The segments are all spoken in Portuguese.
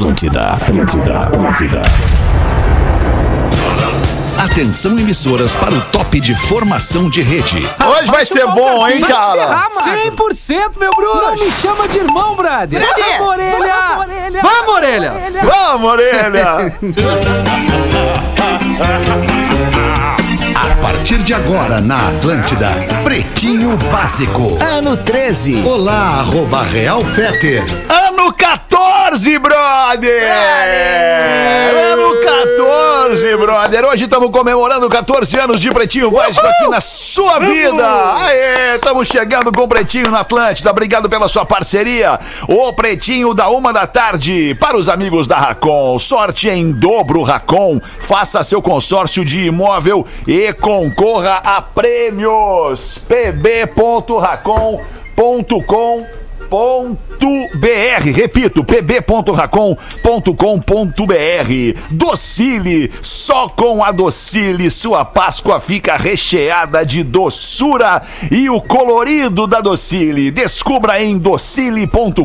Atlântida, Atlântida, Atlântida. Atenção emissoras para o top de formação de rede. Hoje vai ser bom, hein, cara? 100%, meu bruxo! Não me chama de irmão, brother! Vamos, orelha! Vamos, orelha! Vamos, orelha! A partir de agora na Atlântida, Pretinho Básico. Ano 13. Olá, arroba Real Feter. Ano 14, brother! Ano 14, brother! Hoje estamos comemorando 14 anos de Pretinho Básico aqui na sua vida! Aê, estamos chegando com o Pretinho na Atlântida. Obrigado pela sua parceria. O Pretinho da uma da tarde para os amigos da Racon. Sorte em dobro, Racon. Faça seu consórcio de imóvel e concorra a prêmios. pb.racon.com pb.racon.br. Repito, pb.racon.com.br. Docile, só com a Docile sua Páscoa fica recheada de doçura e o colorido da Docile. Descubra em docile.com.br.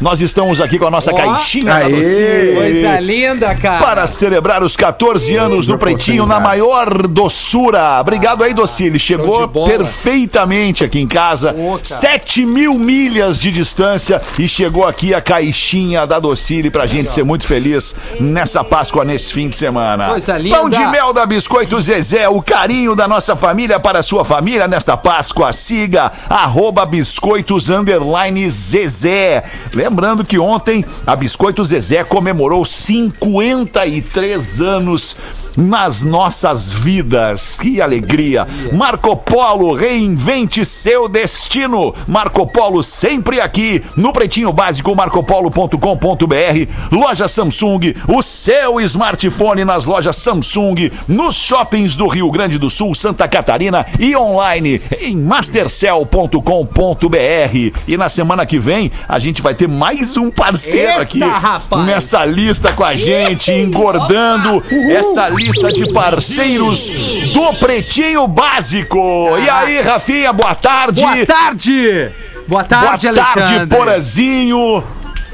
Nós estamos aqui com a nossa Ó, caixinha da aê. Docile. Coisa linda, cara! Para celebrar os 14 anos do Pretinho na maior doçura. Obrigado aí, Docile. Chegou perfeitamente aqui em casa. Cara. 7 mil milhas de distância e chegou aqui a caixinha da Docile pra gente ser muito feliz nessa Páscoa, nesse fim de semana. Coisa linda. Pão de mel da Biscoito Zezé, o carinho da nossa família para a sua família nesta Páscoa. Siga arroba biscoitos underline Zezé. Lembrando que ontem a Biscoito Zezé comemorou 53 anos nas nossas vidas. Que alegria! Marco Polo, reinvente seu destino. Marco Polo sempre aqui no Pretinho Básico, marcopolo.com.br. Loja Samsung, o seu smartphone nas lojas Samsung, nos shoppings do Rio Grande do Sul, Santa Catarina e online em mastercell.com.br. E na semana que vem a gente vai ter mais um parceiro Eita, aqui rapaz! nessa lista com a gente, engordando essa lista de parceiros do Pretinho Básico. E aí, Rafinha, boa tarde. Boa tarde! Boa Boa tarde, tarde, Alexandre! Porazinho.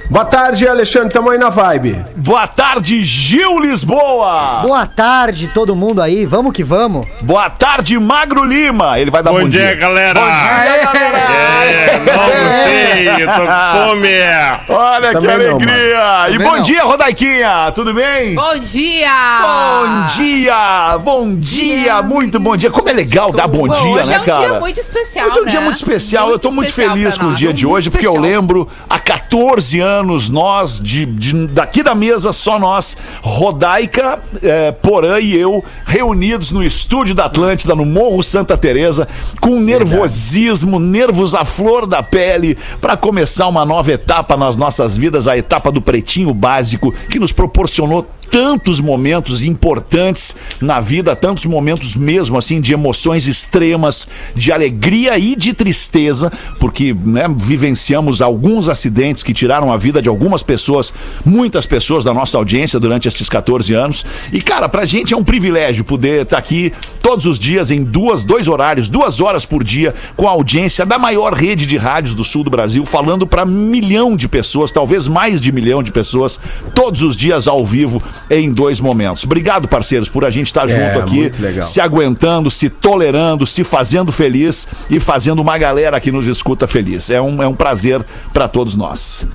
Boa tarde, Alexandre. Tamo aí na vibe. Boa tarde, Gil Lisboa. Boa tarde, todo mundo aí. Vamos que vamos. Boa tarde, Magro Lima. Ele vai dar bom, Bom dia, galera! Bom dia, galera. É, não sei, eu tô com fome! Olha que Também não, alegria. e Também bom não. dia, Rodaiquinha. Tudo bem? Bom dia! Bom dia, bom dia, muito bom dia. Como é legal dar bom, dia, hoje né, é um cara? dia muito especial, Hoje é um dia né? muito especial. eu tô muito feliz com o dia de hoje, porque eu lembro há 14 anos nós, de, de- daqui da mesa, só nós, Rodaica, eh, Porã e eu, reunidos no estúdio da Atlântida, no Morro Santa Teresa, com nervosismo, nervos à flor da pele, para começar uma nova etapa nas nossas vidas, a etapa do Pretinho Básico, que nos proporcionou tantos momentos importantes na vida, tantos momentos mesmo assim de emoções extremas, de alegria e de tristeza, porque né, vivenciamos alguns acidentes que tiraram a vida de algumas pessoas, muitas pessoas da nossa audiência durante esses 14 anos. E cara, pra gente é um privilégio poder estar aqui todos os dias em duas, dois horários, duas horas por dia, com a audiência da maior rede de rádios do sul do Brasil, falando para milhão de pessoas, talvez mais de milhão de pessoas, todos os dias ao vivo em dois momentos. Obrigado, parceiros, por a gente estar É, junto aqui, se aguentando, se tolerando, se fazendo feliz e fazendo uma galera que nos escuta feliz. É um, é um prazer para todos nós.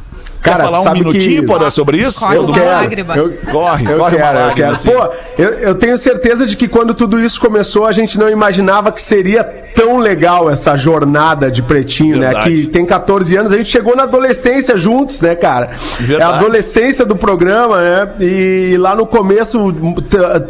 Cara, Quer falar um minutinho, que- Porã, sobre isso? Corre Eu uma quero. lágrima. Eu, Corre, eu corre uma quero, eu lágrima, quero. assim. Pô, eu, eu tenho certeza de que quando tudo isso começou, a gente não imaginava que seria tão legal essa jornada de pretinho, né? Verdade. Que tem 14 anos, a gente chegou na adolescência juntos, né, cara? Verdade. É a adolescência do programa, né? E lá no começo,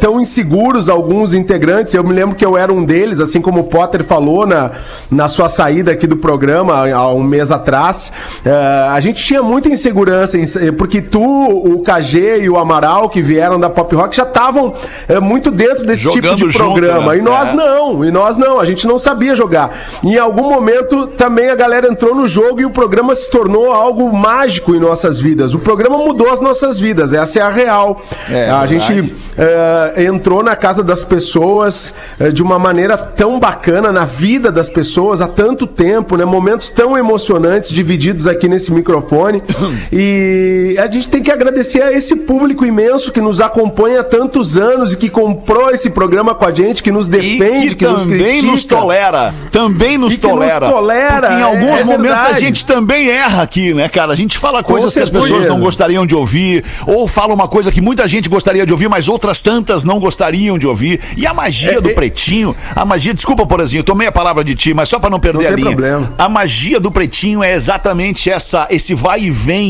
tão inseguros alguns integrantes. Eu me lembro que eu era um deles, assim como o Potter falou na, na sua saída aqui do programa há um mês atrás. Eh, a gente tinha muita insegurança, em- porque tu, o KG e o Amaral, que vieram da Pop Rock, já estavam eh, muito dentro desse Jogando tipo de junto, programa. né? E nós É. não, e nós não. A gente não sabia jogar. Em algum momento também a galera entrou no jogo e o programa se tornou algo mágico em nossas vidas. O programa mudou as nossas vidas, essa é a real. É, a gente eh, entrou na casa das pessoas eh, de uma maneira tão bacana, na vida das pessoas há tanto tempo, né? Momentos tão emocionantes divididos aqui nesse microfone. E a gente tem que agradecer a esse público imenso que nos acompanha há tantos anos e que comprou esse programa com a gente, que nos defende, que, que, nos também critica. nos tolera. Também nos que nos tolera. tolera, Porque em é- alguns é momentos a verdade. gente também erra aqui, né, cara? A gente fala coisas que as pessoas não gostariam de ouvir, ou fala uma coisa que muita gente gostaria de ouvir, mas outras tantas não gostariam de ouvir. E a magia É, do é- pretinho, a magia, desculpa, Porazinho, tomei a palavra de ti, mas só pra não perder Não a tem linha. problema. A magia do pretinho é exatamente essa, esse vai e vem,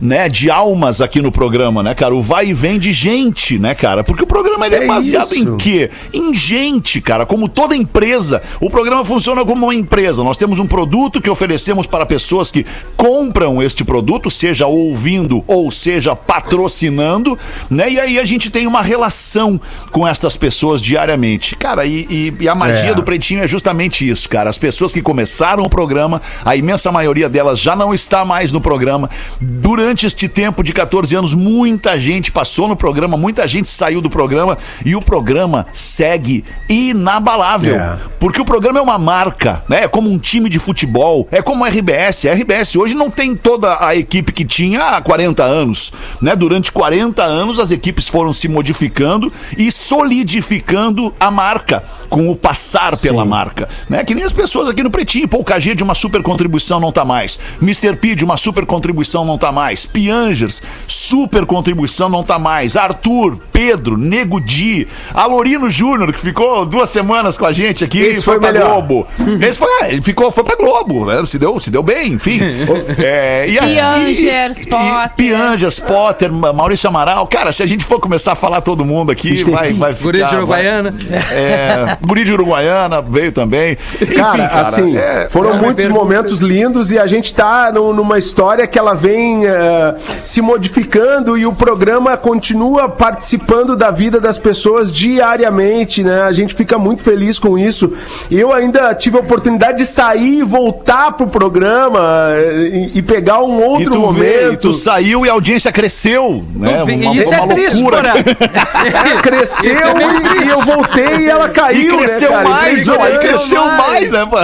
né, de almas aqui no programa, né, cara? O vai e vem de gente, né, cara? Porque o programa ele é, É baseado isso. em quê? Em gente, cara. Como toda empresa, o programa funciona como uma empresa. Nós temos um produto que oferecemos para pessoas que compram este produto, seja ouvindo ou seja patrocinando, né? E aí a gente tem uma relação com estas pessoas diariamente. Cara, e, e- e a magia É. do Pretinho é justamente isso, cara. As pessoas que começaram o programa, a imensa maioria delas já não está mais no programa. Durante este tempo de 14 anos, muita gente passou no programa, muita gente saiu do programa e o programa segue inabalável. É. Porque o programa é uma marca, né? É como um time de futebol, é como a RBS. A RBS hoje não tem toda a equipe que tinha há 40 anos, né? Durante 40 anos as equipes foram se modificando e solidificando a marca com o passar pela marca, né? Que nem as pessoas aqui no Pretinho, pô, o KG de uma super contribuição não tá mais. Mr. P de uma super contribuição não tá mais. Piangers, super contribuição não tá mais. Arthur, Pedro, Nego Di, Alorino Júnior, que ficou duas semanas com a gente aqui, Esse foi, foi pra melhor. Globo. Esse foi, é, ele ficou, foi pra Globo, né? Se deu, se deu bem, enfim. É, e a- Piangers, e- e- Potter. Piangers, Potter, Ma- Maurício Amaral. Cara, se a gente for começar a falar todo mundo aqui, vai, vai ficar... Guri de vai- Uruguaiana. É, Guri de Uruguaiana veio também. Enfim, Cara, assim, é- foram é muitos momentos lindos e a gente tá num- numa história que ela vem eh, se modificando e o programa continua participando da vida das pessoas diariamente, né? A gente fica muito feliz com isso. Eu ainda tive a oportunidade de sair e voltar pro programa eh, e, e pegar um E outro tu, vê, e momento. tu saiu e a audiência cresceu, né? Vê- Uma, isso uma é triste, loucura. Porã. É, cresceu é e, triste. e eu voltei e ela E caiu, cresceu né, cara? mais, ó, aí Impressionante. cresceu mais, né? pô?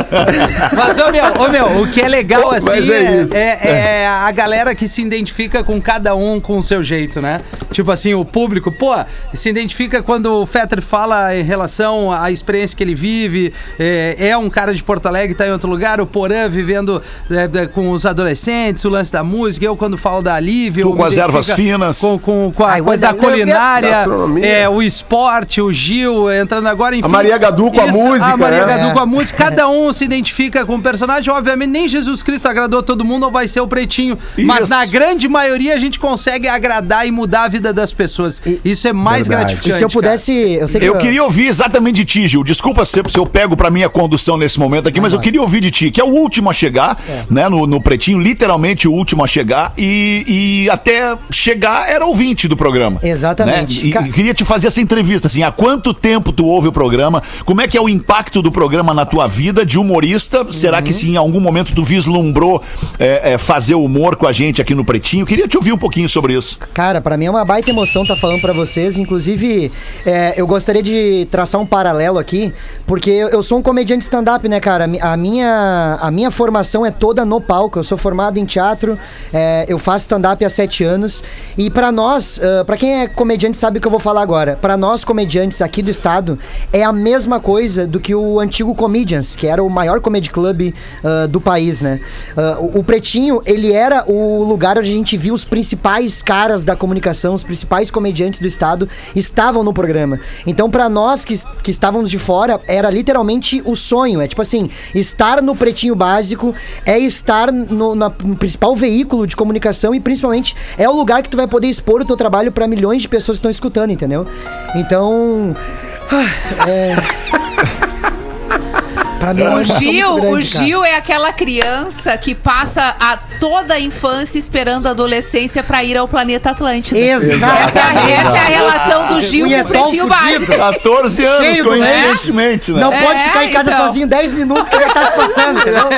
Mas, ô meu, ô meu, o que é legal Pô, assim é é, é- é a galera que se identifica com cada um com o seu jeito, né? Tipo assim, o público, pô, se identifica quando o Fetter fala em relação à experiência que ele vive, é, é um cara de Porto Alegre, tá em outro lugar, o Porã vivendo é, é, com os adolescentes, o lance da música, eu quando falo da Lívia... Tu eu com as ervas finas. Com, com, com a Ai, coisa da a Lívia- culinária, é, o esporte, o Gil entrando agora, enfim... Maria Gadu com a música, A Maria né? Gadu É. com a música, cada um se identifica com o personagem. Obviamente, nem Jesus Cristo agradou todo mundo, ou vai ser o pretinho. Mas Isso. na grande maioria a gente consegue agradar e mudar a vida das pessoas. Isso é mais Verdade. gratificante. E se eu pudesse. Eu sei que Eu queria ouvir exatamente de ti, Gil. Desculpa se, se eu pego pra minha condução nesse momento aqui, mas eu queria ouvir de ti, que é o último a chegar, né? No, no Pretinho, literalmente o último a chegar. E, e até chegar era ouvinte do programa. Exatamente. né? E, Ca- e queria te fazer essa entrevista, assim, há quanto tempo tu ouve o programa? Como é que é o impacto do programa na tua vida de humorista? Será que se em algum momento tu vislumbrou é, é, fazer humor com a gente aqui no Pretinho? Queria te ouvir um pouquinho sobre isso. Cara, pra mim é uma baita emoção estar falando pra vocês. Inclusive, é, eu gostaria de traçar um paralelo aqui, porque eu sou um comediante stand-up, né, cara? A minha, a minha formação é toda no palco. Eu sou formado em teatro, é, eu faço stand-up há sete anos. E pra nós, ah, pra quem é comediante sabe o que eu vou falar agora. Pra nós comediantes aqui do estado, é a mesma coisa do que o antigo Comedians, que era o maior comedy club ah, do país, né? O, o Pretinho, ele era o lugar onde a gente viu os principais caras da comunicação, os principais comediantes do estado estavam no programa. Então, pra nós que, que estávamos de fora, era literalmente o sonho. É tipo assim, estar no Pretinho Básico é estar no, na- no principal veículo de comunicação e principalmente é o lugar que tu vai poder expor o teu trabalho pra milhões de pessoas que estão escutando, entendeu? Então. ah, É... Pra mim é O Gil, o grande, cara. Gil é aquela criança que passa a toda a infância esperando a adolescência pra ir ao planeta Atlântida. Exato. Essa, é a- essa é a relação do Gil com o Punhetão Pretinho. Básico. 14 anos, Cheio coincidentemente, né? Não É, pode ficar em casa então. sozinho 10 minutos que já tá se passando, entendeu?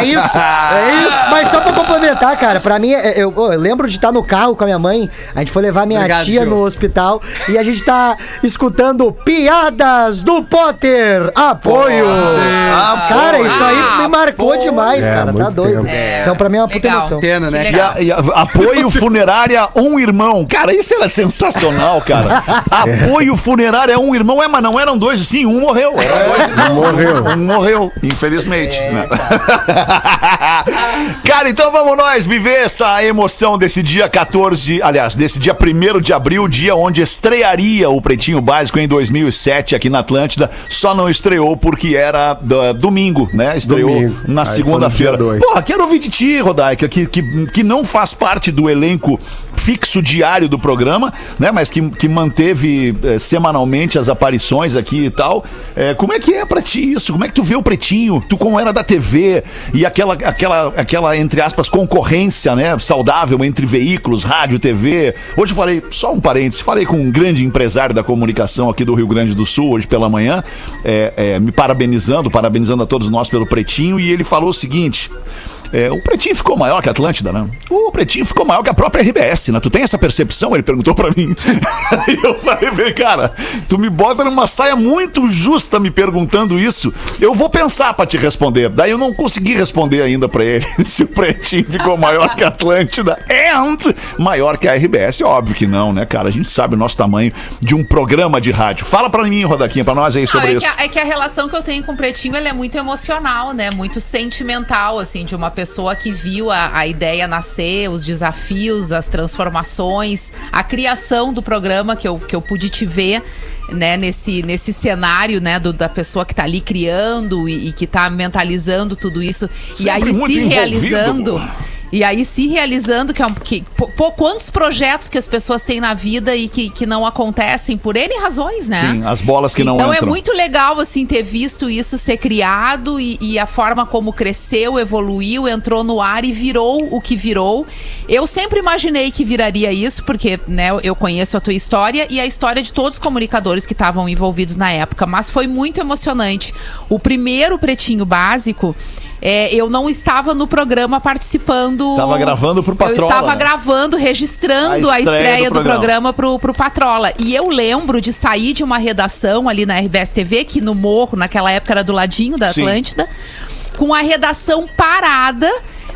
É isso. É isso. Mas só pra complementar, cara, pra mim, é- eu, eu lembro de estar no carro com a minha mãe. A gente foi levar minha Obrigado, tia Gil. no hospital e a gente tá escutando piadas do Potter. Apoio. Ah, Cara, isso aí me marcou demais, É, cara. Tá doido. tempo. Então, pra mim é uma puta Legal. emoção. Pena, né? Que E, a- e a- apoio funerária um irmão. Cara, isso era sensacional, cara. Apoio funerária um irmão. É, mas não eram dois, sim, um morreu. Eram dois irmãos. Morreu. Um morreu, infelizmente. né? cara, então vamos nós viver essa emoção desse dia 14, aliás, desse dia 1 de abril, dia onde estrearia o Pretinho Básico em 2007 aqui na Atlântida. Só não estreou porque era do- domingo, né? Estreou Domingo. na segunda-feira. Porra, quero ouvir de ti, Rodaica, que, que, que não faz parte do elenco fixo diário do programa, né? Mas que, que manteve eh, semanalmente as aparições aqui e tal. Eh, como é que é pra ti isso? Como é que tu vê o Pretinho? Tu como era da TV e aquela, aquela, aquela entre aspas, concorrência, né? Saudável entre veículos, rádio, TV. Hoje eu falei, só um parênteses, falei com um grande empresário da comunicação aqui do Rio Grande do Sul, hoje pela manhã, eh, me parabenizando, parabenizando a todos nós pelo Pretinho, e ele falou o seguinte... É, o Pretinho ficou maior que a Atlântida, né? O Pretinho ficou maior que a própria RBS, né? Tu tem essa percepção? Ele perguntou pra mim. Aí eu falei, "Vem, cara, tu me bota numa saia muito justa me perguntando isso. Eu vou pensar pra te responder. Daí eu não consegui responder ainda pra ele se o Pretinho ficou maior que a Atlântida and maior que a RBS. Óbvio que não, né, cara? A gente sabe o nosso tamanho de um programa de rádio. Fala pra mim, Rodaquinha, pra nós aí sobre é, isso. que a, é que a relação que eu tenho com o Pretinho ela é muito emocional, né? Muito sentimental, assim, de uma pessoa que viu a, a ideia nascer, os desafios, as transformações, a criação do programa que eu, que eu pude te ver. Né, nesse, nesse cenário né, do- da pessoa que tá ali criando e, e que tá mentalizando tudo isso e Sempre aí muito se envolvido. realizando e aí se realizando que, é um, que pô, quantos projetos que as pessoas têm na vida e que, que não acontecem por N razões, né? Sim, as bolas que não então entram. é muito legal, assim, ter visto isso ser criado e, e a forma como cresceu, evoluiu, entrou no ar e virou o que virou. Eu sempre imaginei que viraria isso, porque, né, eu conheço a tua história e a história de todos os comunicadores que estavam envolvidos na época, mas foi muito emocionante. O primeiro Pretinho Básico... é, eu não estava no programa participando. Tava gravando pro Patrola, Eu estava né? gravando, registrando A a estreia estreia, do do, programa. programa pro, pro Patrola. E eu lembro de sair de uma redação ali na RBS TV, que no morro, naquela época era do ladinho da Sim. Atlântida, com a redação parada.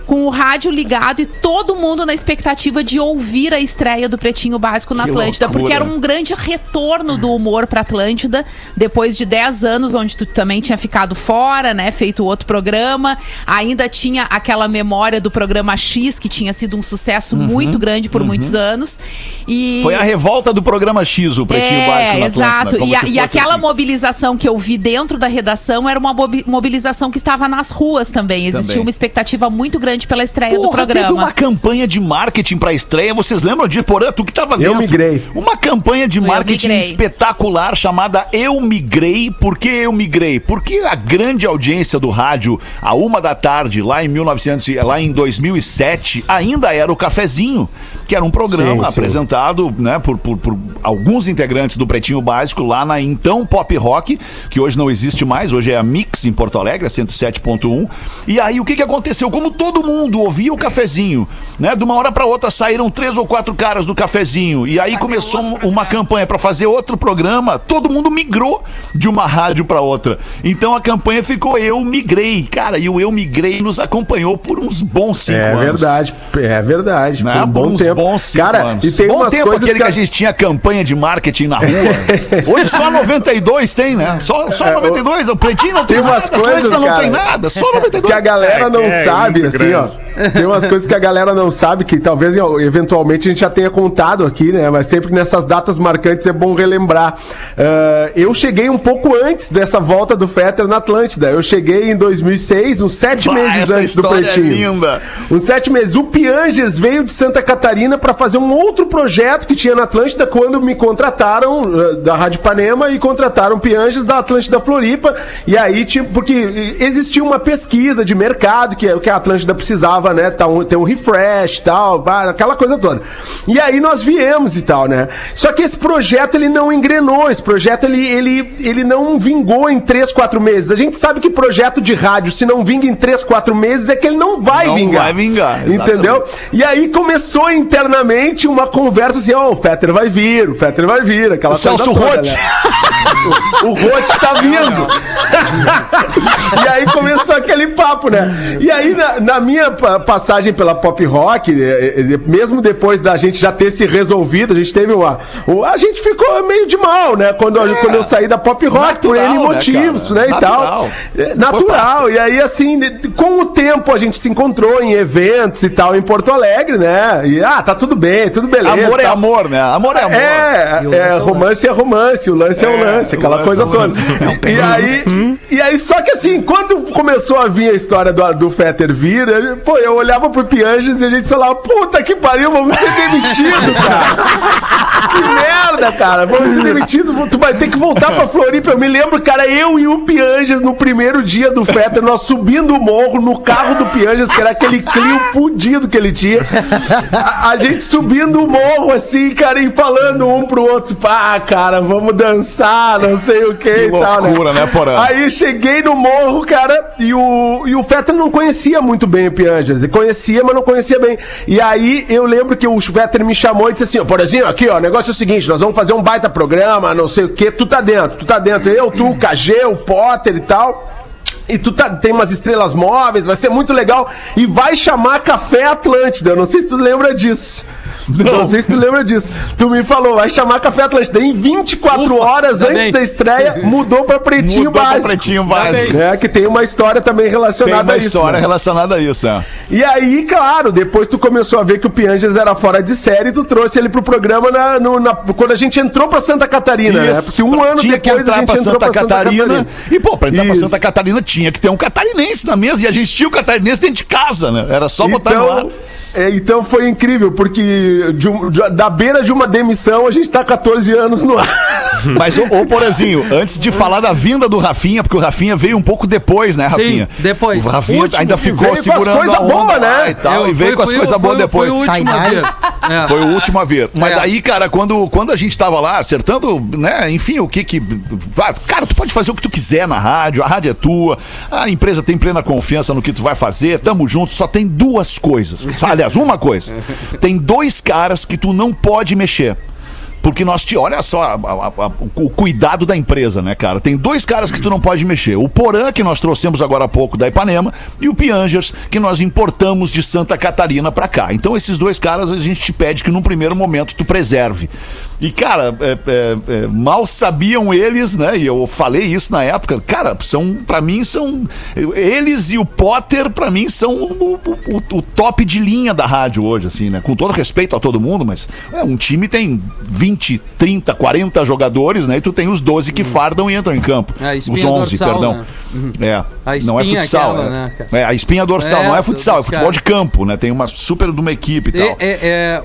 Com o rádio ligado e todo mundo na expectativa de ouvir a estreia do Pretinho Básico na Que Atlântida, loucura. porque era um grande retorno do humor pra Atlântida, depois de 10 anos, onde tu também tinha ficado fora, né? Feito outro programa. Ainda tinha aquela memória do programa X, que tinha sido um sucesso muito grande por muitos anos. E Uhum, Foi a revolta do programa X, o Pretinho é, Básico na Atlântida, exato. E, a- e aquela assim. mobilização que eu vi dentro da redação era uma mobi- mobilização que estava nas ruas também. Existia Também. uma expectativa muito grande pela estreia do Porra, teve programa. uma campanha de marketing pra estreia. Vocês lembram disso? Porã, tu que tava dentro. migrei. Uma campanha de Eu marketing espetacular chamada Eu Migrei. Por que eu migrei? Porque a grande audiência do rádio, a uma da tarde, lá em 1900, e- lá em 2007, ainda era o Cafezinho, que era um programa Sim, sim. apresentado né, por, por- por alguns integrantes do Pretinho Básico lá na então Pop Rock, que hoje não existe mais, hoje é a Mix em Porto Alegre, a 107.1. E aí o que, que aconteceu? Como todo mundo ouvia o cafezinho, né? De uma hora para outra saíram três ou quatro caras do cafezinho. E aí começou outro uma campanha para fazer outro programa. Todo mundo migrou de uma rádio para outra. Então a campanha ficou Eu Migrei. Cara, e o Eu Migrei nos acompanhou por uns bons cinco É anos. verdade, é verdade. Né? Por um bom uns tempo. bons cinco Cara, anos. e tem bom umas tempo coisas aquele que... a gente tinha campanha de marketing na rua. Hoje só 92 tem, né? Só, só É, 92. O Pretinho não tem, Tem umas nada. coisas, não cara, tem nada. Só 92. que a galera É, não que é sabe, assim, ó. Tem umas coisas que a galera não sabe, que talvez eventualmente a gente já tenha contado aqui, né? Mas sempre nessas datas marcantes é bom relembrar. Ah, eu cheguei um pouco antes dessa volta do Fetter na Atlântida. Eu cheguei em 2006, uns sete Bah, meses antes do é Pretinho. linda. Uns sete meses. O Piangers veio de Santa Catarina para fazer um outro projeto que tinha na Atlântida quando me contrataram eh, da Rádio Panema e contrataram Piangers da Atlântida Floripa. E aí, tipo, porque existia uma pesquisa de mercado que, que a Atlântida precisava, né? Tá um, ter um refresh e tal, aquela coisa toda. E aí nós viemos e tal, né? Só que esse projeto ele não engrenou, esse projeto ele, ele, ele não vingou em três, quatro meses. A gente sabe que projeto de rádio, se não vinga em três, quatro meses, é que ele não vai Não vingar. vai vingar, Entendeu? E aí começou internamente uma conversa assim: ó, o Fetter vai vir, o Fetter vai vir, aquela O Celso toda, né? O, o Roth tá vindo. e aí começou aquele papo, né? E aí, na, na minha pa- passagem pela pop rock, eh, eh, mesmo depois da gente já ter se resolvido, a gente teve uma. o- A gente ficou meio de mal, né? Quando, eu- quando eu saí da pop rock, por Natural, N né, motivos, cara? né? E Natural. tal. É, Natural. E aí, assim, com o tempo a gente se encontrou em eventos e tal, em Porto Alegre, né? E ah, tá tudo bem, tudo beleza. Amor é amor, né? Amor é amor. É, é, romance é romance, o lance é, o lance, aquela coisa toda. E aí, e aí, só que assim, quando começou a vir a história do, do Fetter vir, eu- pô, eu olhava pro Pianges e a gente falava, puta que pariu, vamos ser demitidos, cara. que merda, cara, vamos ser demitidos, tu vai ter que voltar pra Floripa. Eu me lembro, cara, eu e o Pianges no primeiro dia do Fetter, nós subindo o morro no carro do Pianges, que era aquele Clio fudido que ele tinha. A, a gente subindo o morro assim, cara, e falando um pro outro, pá, cara, vamos dançar, não sei o que, e tal, loucura, né, Porã? Aí cheguei no morro, cara, e o, e o Fetter não conhecia muito bem o Piangers. Ele conhecia, mas não conhecia bem. E aí eu lembro que o Fetter me chamou e disse assim: ó, Porazinho, aqui, ó, o negócio é o seguinte: nós vamos fazer um baita programa, não sei o que, tu tá dentro, tu tá dentro. Eu, tu, o KG, o Potter e tal. E tu tá, tem umas estrelas móveis, vai ser muito legal. E vai chamar Café Atlântida. Eu não sei se tu lembra disso. Não. sei se tu lembra disso. Tu me falou, vai chamar Café Atlântida. Em 24 horas ainda antes da estreia, mudou pra Pretinho Mudou pra Básico. Pretinho Básico. É, que tem uma história também Tem relacionada uma a isso. história né? relacionada a isso, é. E aí, claro, depois tu começou a ver que o Pianges era fora de série, tu trouxe ele pro programa na, no- na- quando a gente entrou pra Santa Catarina, né? Porque um ano tinha que depois a entrar gente pra entrou Santa pra Santa Catarina. Catarina. E, pô, pra entrar pra Isso. Santa Catarina tinha que ter um catarinense na mesa. E a gente tinha o catarinense dentro de casa, né? Era só botar no ar. Então, é, então foi incrível, porque de um- de- da beira de uma demissão a gente tá 14 anos no ar. Mas, ô, ô Porazinho, antes de falar da vinda do Rafinha, porque o Rafinha veio um pouco depois, né, Rafinha? depois. O Rafinha Último ainda ficou veio com as segurando coisa a onda boa, né? E, tal, Eu e veio fui- com as coisas boas depois. Foi o último a ver. É. Foi o último a ver. Mas É. daí, cara, quando, quando a gente tava lá acertando, né, enfim, o que que. vai, Cara, tu pode fazer o que tu quiser na rádio, a rádio é tua, a empresa tem plena confiança no que tu vai fazer, tamo junto, só tem duas coisas. Só, Aliás, uma coisa. Tem dois caras que tu não pode mexer. Porque nós te. Olha só a- a- a- o cuidado da empresa, né, cara? Tem dois caras que tu não pode mexer. O Porã, que nós trouxemos agora há pouco da Ipanema, e o Piangers, que nós importamos de Santa Catarina pra cá. Então, esses dois caras a gente te pede que num primeiro momento tu preserve. E, cara, é- é- é, mal sabiam eles, né? E eu falei isso na época. Cara, são, pra mim, são. Eles e o Potter, pra mim, são o, o- o- top de linha da rádio hoje, assim, né? Com todo respeito a todo mundo, mas é, um time tem 20, 30, 40 jogadores, né? E tu tem os 12 que fardam e entram em campo. É, os espinha 11, dorsal, perdão. né? É. Não é futsal. aquela, é, né, é, a espinha dorsal, não é futsal, é futebol de campo, né? Tem uma super de uma equipe e tal.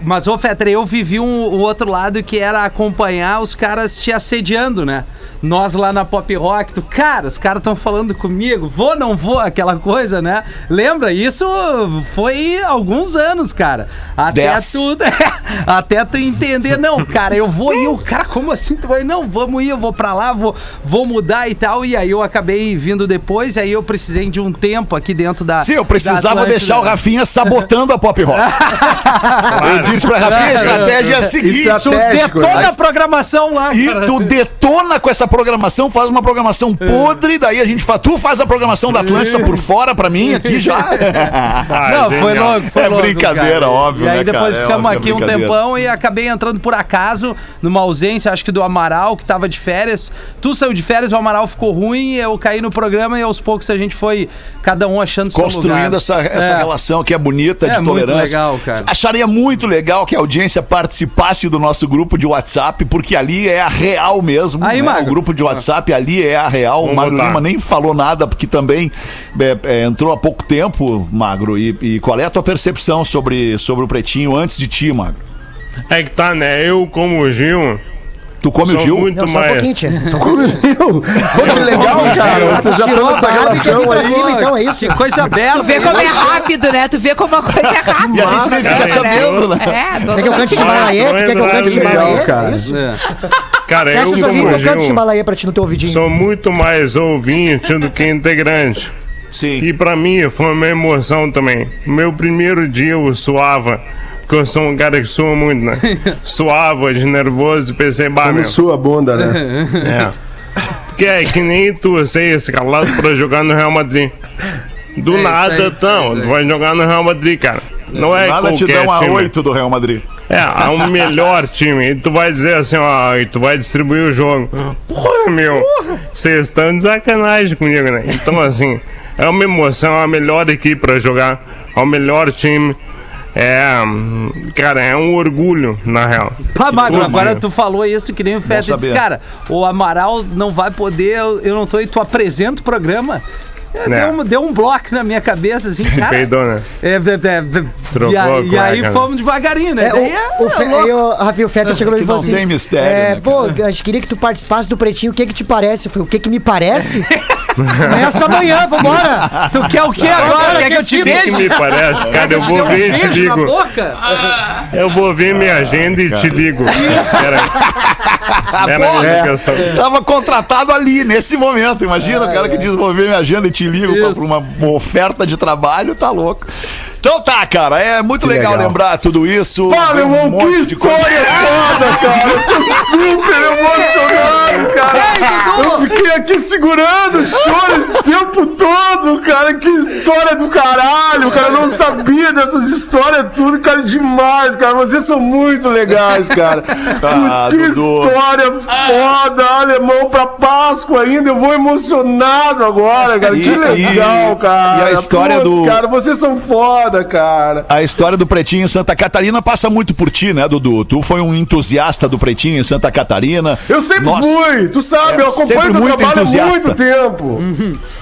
Mas, ô Fetter, eu vivi um, o outro lado que era acompanhar os caras te assediando, né? Nós lá na Pop Rock, tu, cara, os caras estão falando comigo, vou, não vou, aquela coisa, né? Lembra? Isso foi alguns anos, cara. Até Dez. tu, até tu entender, não, cara, eu vou ir, o cara, como assim? Tu vai, não, vamos ir, eu vou pra lá, vou, vou mudar e tal. E aí eu acabei vindo depois, aí eu precisei de um tempo aqui dentro da. Sim, eu precisava deixar o Rafinha sabotando a pop rock. eu disse pra Rafinha, a estratégia é a seguinte. Tu detona né? a programação lá, E cara. tu detona com essa programação, faz uma programação podre, daí a gente faz. Tu faz a programação da Atlântida por fora pra mim aqui já. Ah, Não, foi louco, foi É louco. brincadeira, cara. óbvio, E aí né, depois cara? É ficamos é aqui um tempão e acabei entrando por acaso, numa ausência, acho que do Amaral, que tava de férias. Tu saiu de férias, o Amaral ficou ruim, eu caí no programa e aos poucos a gente foi, cada um achando seu lugar. Construindo essa, essa É. relação que é bonita, É de muito tolerância. legal, cara. Acharia muito legal que a audiência participasse do nosso grupo de WhatsApp, porque ali é a real mesmo. Aí, né? Magro. O grupo de WhatsApp ali é a real. o Vamos Magro botar. Lima nem falou nada, porque também é, é, entrou há pouco tempo, Magro. E, e qual é a tua percepção sobre, sobre o Pretinho antes de ti, Magro? É que tá, né? Eu, como o Gil, Tu come o Gil? muito Não, só um mais. pouquinho, tia. Só Como eu? Pô, que legal, cara. Você já Tirou tá nessa relação aí. cima, então, é isso? Que coisa bela. Tu vê como é rápido, né? Tu vê como a coisa é rápida. E a gente nem fica né? sabendo, né? É, Quer que eu cante? Tu vai Quer que eu cante Chimbalaê? legal, cara. Isso? É. Cara, Fecha eu, os olhinhos como que o eu canto Gil, Chimbalaê pra ti no teu ouvidinho. sou muito mais ouvinte do que integrante. Sim. E pra mim foi uma emoção também. Meu primeiro dia eu suava, porque eu sou um cara que sua muito, né? Suava de nervoso e pensei, bah, Como meu. sua bunda, né? É. Que é que nem tu ser escalado pra jogar no Real Madrid. Do É nada, aí, é então, tu vai jogar no Real Madrid, cara. Não é Nada te qualquer dá uma time. 8 do Real Madrid. É, é o melhor time. E tu vai dizer assim, ó, e tu vai distribuir o jogo. Porra, meu, vocês estão de sacanagem comigo, né? Então, assim, é uma emoção, é a melhor equipe pra jogar, é o melhor time. É, cara, é um orgulho, na real. Pá, Magro, agora tu falou isso que nem o Feta disse, cara, o Amaral não vai poder, eu, eu não tô aí, tu apresenta o programa. É, Né. Deu, um, deu um bloco na minha cabeça, assim, cara. Peidou, né? É, é, é, Trocou e, a aí- e aí né? fomos devagarinho, né? É, é, o, o Fe, é louco. aí, o Rafi, o Feta chegou e falou não assim: tem mistério, é, né, Pô, a gente queria que tu participasse do Pretinho, o que que te parece? Eu falei: O que que me parece? Começa amanhã, vambora! Tu quer o que agora? Quer que eu te que beije? me parece, cara, eu vou e te ligo. Eu vou ver minha agenda e te ligo. Aí, É. ligação. Tava contratado ali, nesse momento. Imagina o cara que diz, vou ver minha agenda e te ligo pra, uma oferta de trabalho, tá louco. Então tá, cara, é muito legal, legal. lembrar tudo isso. Um irmão, monte que história foda, cara. Eu tô super emocionado, cara. Eu fiquei aqui segurando o choro esse tempo todo, cara. Que história do caralho, cara. Eu não sabia dessas histórias tudo, cara. Demais, cara. Vocês são muito legais, cara. Ah, que Dudu. história foda. Alemão pra Páscoa ainda. Eu vou emocionado agora, cara. E- que legal, e- cara. e a história Putz, do- cara, vocês são foda, cara. A história do Pretinho em Santa Catarina passa muito por ti, né, Dudu? Tu foi um entusiasta do Pretinho em Santa Catarina. Eu sempre Nossa. fui, tu sabe, É, eu sempre acompanho teu muito trabalho há entusiasta. muito tempo.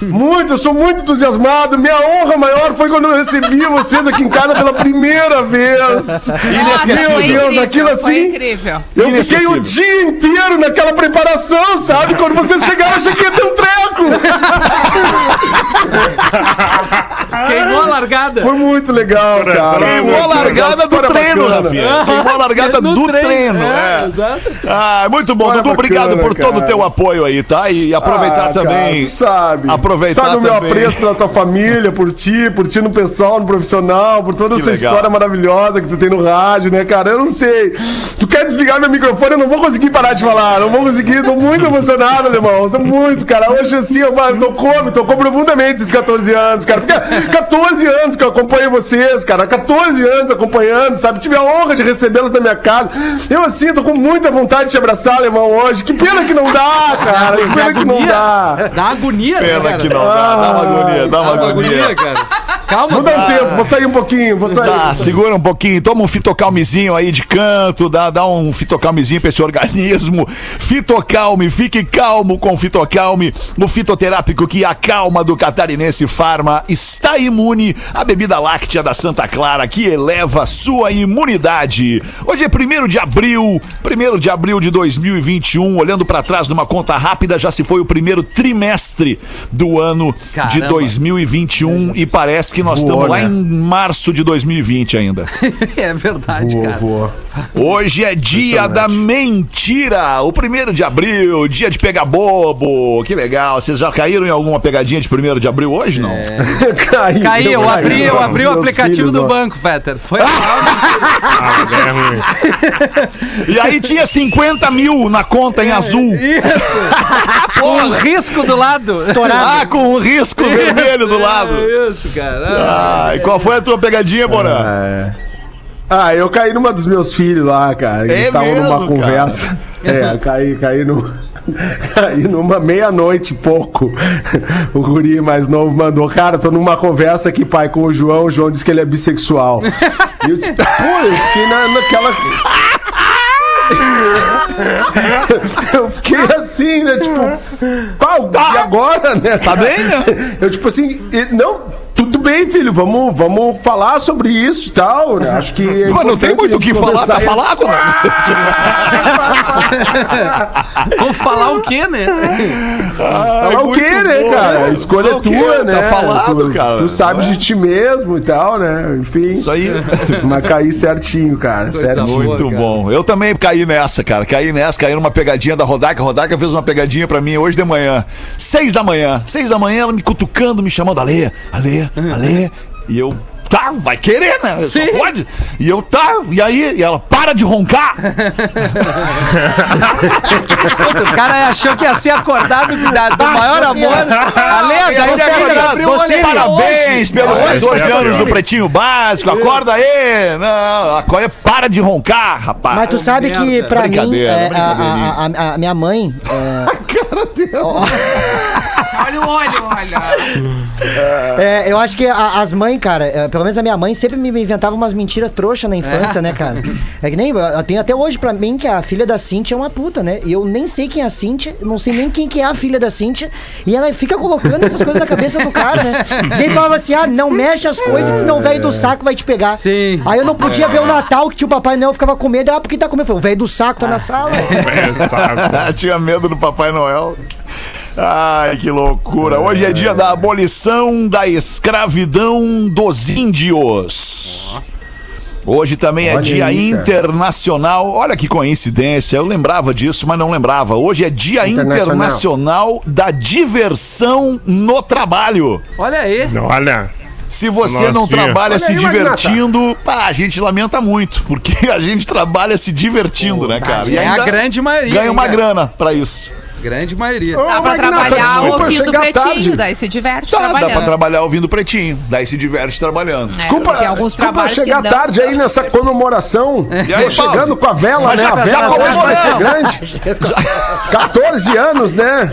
Muito, eu sou muito entusiasmado. Minha honra maior foi quando eu recebi vocês aqui em casa pela primeira vez. Nossa, Inesquecível. foi Deus, incrível, aquilo foi assim- incrível. Eu fiquei o dia inteiro naquela preparação, sabe? Quando vocês chegaram, eu achei que ia ter um treco. Queimou a largada. Foi muito legal, cara. Queimou a largada do treino. Rafinha. Queimou a largada do treino. É, é. exato. Ah, muito bom, Dudu. Obrigado por todo o teu apoio aí, tá? E aproveitar Ah, também. Sabe. aproveitar Sabe o meu apreço pela tua família, por ti, por ti no pessoal, no profissional, por toda essa história maravilhosa que tu tem no rádio, né, cara? Eu não sei. Tu quer desligar meu microfone? Eu não vou conseguir parar de falar. Não vou conseguir. Tô muito emocionado, alemão. Tô muito, cara. Hoje, assim, eu mano, tocou, me tocou profundamente esses 14 anos, cara. Porque 14 anos que eu acompanho vocês, cara. 14 anos acompanhando, sabe? Tive a honra de recebê-los na minha casa. Eu, assim, tô com muita vontade de te abraçar, alemão, hoje. Que pena que não dá, cara. Que pena que não dá. Dá agonia, né, Pena que não dá. Dá uma agonia, dá uma Dá uma agonia, cara. Calma, Vou dar um tempo, vou sair um pouquinho, vou sair. Tá, segura um pouquinho, toma um fitocalmezinho aí de canto, dá, dá um fitocalmezinho pra esse organismo. Fitocalme, fique calmo com o Fitocalme, o fitoterápico que acalma do catarinense Farma. Está imune a bebida láctea da Santa Clara que eleva sua imunidade. Hoje é 1 de abril, 1 de abril de 2021, olhando pra trás numa conta rápida, já se foi o primeiro trimestre do ano de Caramba. 2021 e parece que nós Voou, estamos lá né? em março de 2020 ainda. É verdade, Vou, cara. vou. Hoje é dia da mentira, o primeiro de abril, dia de pegar bobo. Que legal. Vocês já caíram em alguma pegadinha de primeiro de abril hoje, não? É. Caí Caí, eu abri, eu abri o aplicativo filhos, do ó. banco, Fetter. Foi Ah, é ruim. E aí tinha 50 mil na conta em azul. com um risco do lado. Ah, com um risco vermelho do lado. Isso, cara. Ah, e qual foi a tua pegadinha, Porã? É. Ah, eu caí numa dos meus filhos lá, cara. Eles É estavam numa cara? conversa. É, caí, caí no. Caí numa meia-noite pouco. O guri mais novo mandou, cara, tô numa conversa aqui, pai, com o João. O João disse que ele é bissexual. E eu disse, pô, eu fiquei na, naquela. Eu fiquei assim, né? Tipo, pau, e agora, né? Tá bem, né? Eu, tipo assim, não, tudo bem, filho, vamos, vamos falar sobre isso e tal. né? Acho que. é Mas não tem muito o que falar, tá falado, né? Vou falar o quê, né? Falar o quê, né, bom. cara? A escolha Falar é o quê? tua, Tá né? falado, tu, cara. Tu sabes de ti mesmo e tal, né? Enfim. Isso aí. Mas caí certinho, cara. Coisa certinho. Muito cara. bom. Eu também caí nessa, cara. Caí nessa, caí numa pegadinha da Rodaica. A Rodaica fez uma pegadinha pra mim hoje de manhã. Seis da manhã. Seis da manhã, ela me cutucando, me chamando, Alê, Alê, Alê. E eu, tá, vai querer, né? Só Sim. pode. E eu, tá. E aí, e ela, para de roncar. Puta, o cara achou que ia ser acordado da- do maior amor. Ale, Ia daí você abriu o olho Parabéns hoje. pelos Ah, 14 é, anos é. do Pretinho Básico. Acorda aí. Não, a Coia para de roncar, rapaz. Mas tu sabe que, pra mim, Brincadeira, é, a, a- a- a minha mãe. é, Olha o olho, olha. É, eu acho que a- as mães, cara, é, pelo menos a minha mãe sempre me inventava umas mentiras trouxas na infância, né, cara? É que nem. Eu tenho até hoje pra mim que a filha da Cintia é uma puta, né? E eu nem sei quem é a Cintia, não sei nem quem que é a filha da Cintia. E ela fica colocando essas coisas na cabeça do cara, né? E ele falava assim: ah, não mexe as coisas, que senão o velho do saco vai te pegar. Sim. Aí eu não podia ver o Natal que tinha o Papai Noel, ficava com medo. Ah, porque tá com medo? Eu falei, O velho do saco tá na sala. É, saco. Tinha medo do Papai Noel. Ai, que loucura. Hoje é dia da abolição da escravidão dos índios. Hoje também é Olha dia aí, cara. internacional. Olha que coincidência, eu lembrava disso, mas não lembrava. Hoje é dia Internacional. internacional da diversão no trabalho. Olha aí. Olha, Se você Nossa, não trabalha Olha se aí, divertindo, pá, a gente lamenta muito, porque a gente trabalha se divertindo, né, cara? É a grande maioria. ganha uma hein, grana pra isso. Grande maioria. Ô, Dá pra trabalhar desculpa ouvindo pretinho, tarde. daí se diverte Tá, dá pra trabalhar ouvindo pretinho, daí se diverte trabalhando. É, Desculpa, tem alguns desculpa trabalhos chegar tarde aí nessa comemoração. E aí, Tô chegando com a vela, Mas né? já- A já vela hoje vai ser grande. 14 anos, né?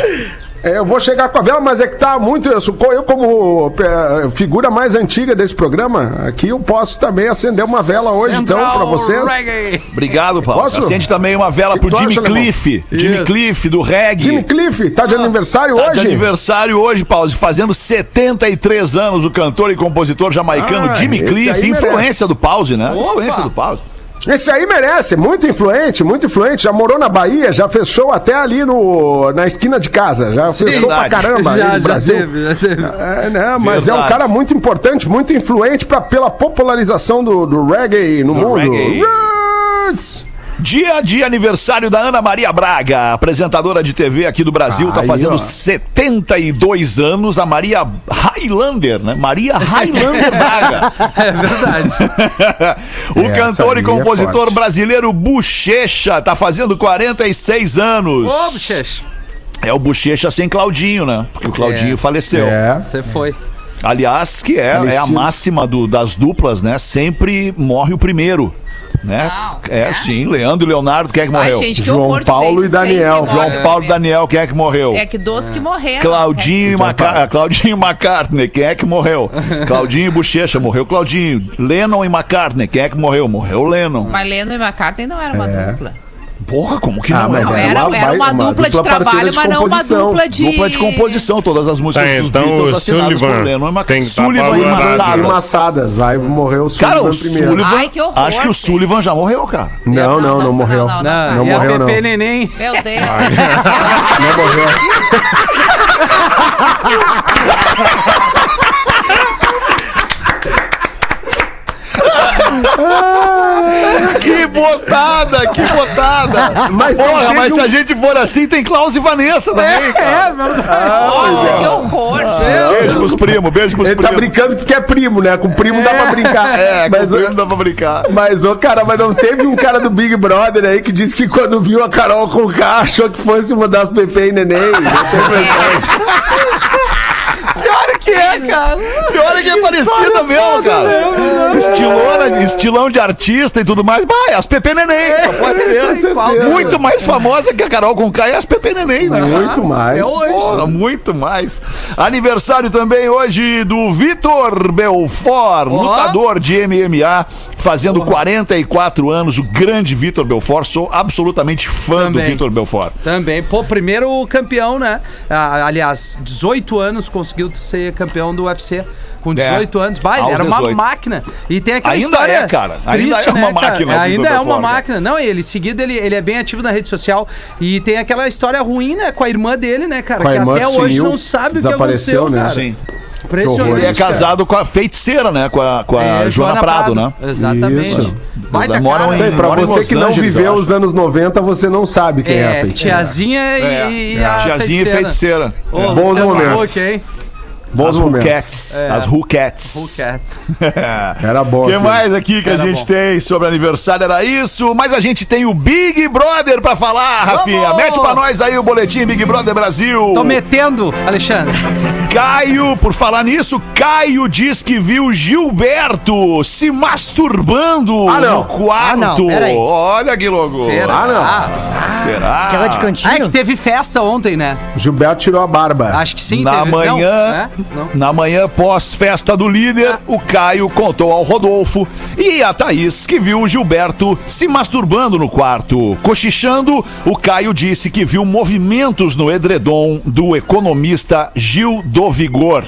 É, eu vou chegar com a vela, mas é que tá muito. Eu, sou- eu como é, figura mais antiga desse programa, aqui eu posso também acender uma vela hoje, então, Central pra vocês. Reggae. Obrigado, Paulo. Posso? Acende também uma vela Que pro Jimmy acha, alemão? Cliff. Jimmy. Cliff, do reggae. Jimmy Cliff, tá de aniversário Tá de hoje? aniversário hoje, Pause, fazendo 73 anos, o cantor e compositor jamaicano Ah, Jimmy Cliff, influência do Pause, né? Opa! Influência do Pause. Esse aí merece, muito influente, muito influente. Já morou na Bahia, já fechou até ali no, na esquina de casa. Já fechou pra verdade. caramba aí Já, no já Brasil. teve, já teve. É, né? Mas é um Verdade. cara muito importante, muito influente pra, pela popularização do, do reggae no mundo. reggae. Roots! Dia de aniversário da Ana Maria Braga, apresentadora de TV aqui do Brasil, tá Aí, fazendo ó. 72 anos, a Maria Highlander, né? Maria Highlander Braga. É verdade. o Essa cantor e é compositor forte. brasileiro Bochecha tá fazendo 46 anos. Ô, bochecha. É o Bochecha sem Claudinho, né? Porque o Claudinho É. faleceu. É. Você foi. Aliás, que é, é a máxima do- das duplas, né? Sempre morre o primeiro. Né? Não, é, é? sim, Leandro e Leonardo, quem é que Ai, morreu? gente, que João Paulo e Daniel. João. Paulo e Daniel, quem é que morreu? É que dos que morreram. Claudinho, e Então, Maca... tá. Claudinho e McCartney, quem é que morreu? Claudinho e Bochecha, morreu Claudinho. Lennon e McCartney, quem é que morreu? Morreu Lennon. Mas Lennon e McCartney não era uma É. dupla. Porra, como que Ah, não? mas Não, é? é era, uma- era uma, uma dupla, dupla de trabalho, de mas não uma dupla de... Dupla de composição, todas as músicas Tá, dos então Beatles o assinadas Sullivan por Lennon e tem Sullivan e. E Massadas. Massadas, vai, morreu o Sullivan Cara, o primeiro. Sullivan. Ai, que horror, acho que o. Sullivan já morreu, cara. Não, não, não, morreu. Não, não, Não, Não e morreu, a não. Pepe Neném. Meu Deus. Não morreu. Que botada, que botada. Mas Porra, mas se um- a gente for assim, tem Klaus e Vanessa também, cara. É, verdade. Nossa, que horror. Beijo pros primos, beijo pros Ele tá primos. brincando porque é primo, né? Com primo dá pra brincar. É, mas, mas ô- não dá pra brincar. mas, ô, cara, mas não teve um cara do Big Brother aí que disse que quando viu a Carol com o K achou que fosse uma das Pepe e Neném. Não tem que é, cara. Pior é que é parecida mesmo, cara. Estilona, estilão de artista e tudo mais. Vai, as Pepe Neném, só pode ser. Muito mais famosa que a Carol com K é as Pepe Neném, né? Muito mais. É hoje. Porra, muito mais. Aniversário também hoje do Vitor Belfort, lutador de MMA, fazendo 44 anos. O grande Vitor Belfort. Sou absolutamente fã do Também. Vitor Belfort. Também, pô, primeiro campeão, né? Ah, aliás, 18 anos conseguiu ser campeão do UFC. Com 18 anos, vai, ele É. Aos era uma 18. máquina. E tem aquela Ainda história. é, cara. Ainda é uma cara? máquina, Ainda é uma Belfort, máquina. Não, e ele seguido, ele, ele é bem ativo na rede social. E tem aquela história ruim, né? Com a irmã dele, né, cara? Com a que até hoje sumiu, não sabe o que desapareceu, aconteceu, né? cara. Sim. Impressionante. Ele é casado com a feiticeira, né? Com a, com a É, Joana, Prado, né? Exatamente. Isso. Baita Moram cara, em- Sei, pra você Los que não Angeles, eu viveu os anos 90, você não sabe quem é, a É, feiticeira. tiazinha e, e a Tiazinha e feiticeira. Ô, Bons Luciano momentos. Huck, hein? Bons As. Rucats. É. As Rucats. Who cats? Era bom. O que mais aqui que a Era gente bom. tem sobre aniversário era isso, mas a gente tem o Big Brother pra falar, Rafinha. Vamos! Mete pra nós aí o boletim Big Brother Brasil. Tô metendo, Alexandre. Caio, por falar nisso, Caio diz que viu Gilberto se masturbando Ah, não. no quarto. Ah, não, peraí. Olha que louco. Será? Ah, Será? Aquela de cantinho. Ah, é que teve festa ontem, né? Gilberto tirou a barba. Acho que sim. Na teve. manhã, Não, é? Não. na manhã pós-festa do líder, o Caio contou ao Rodolfo e a Thaís que viu o Gilberto se masturbando no quarto. Cochichando, o Caio disse que viu movimentos no edredom do economista Gil do Vigor.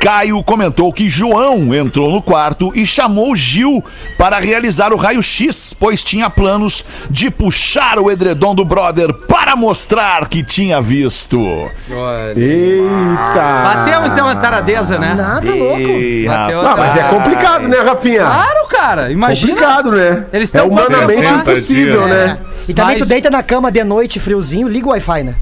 Caio comentou que João entrou no quarto e chamou Gil para realizar o raio-x, pois tinha planos de puxar o edredom do brother para mostrar que tinha visto. Eita! Bateu então a taradeza, né? Nada tá louco. Bateu Ah, mas é complicado, né, Rafinha? Claro, cara. Imagina. Complicado, né? Eles é humanamente impossível, É. né? E também tu Mas- deita na cama de noite, friozinho, liga o Wi-Fi, né?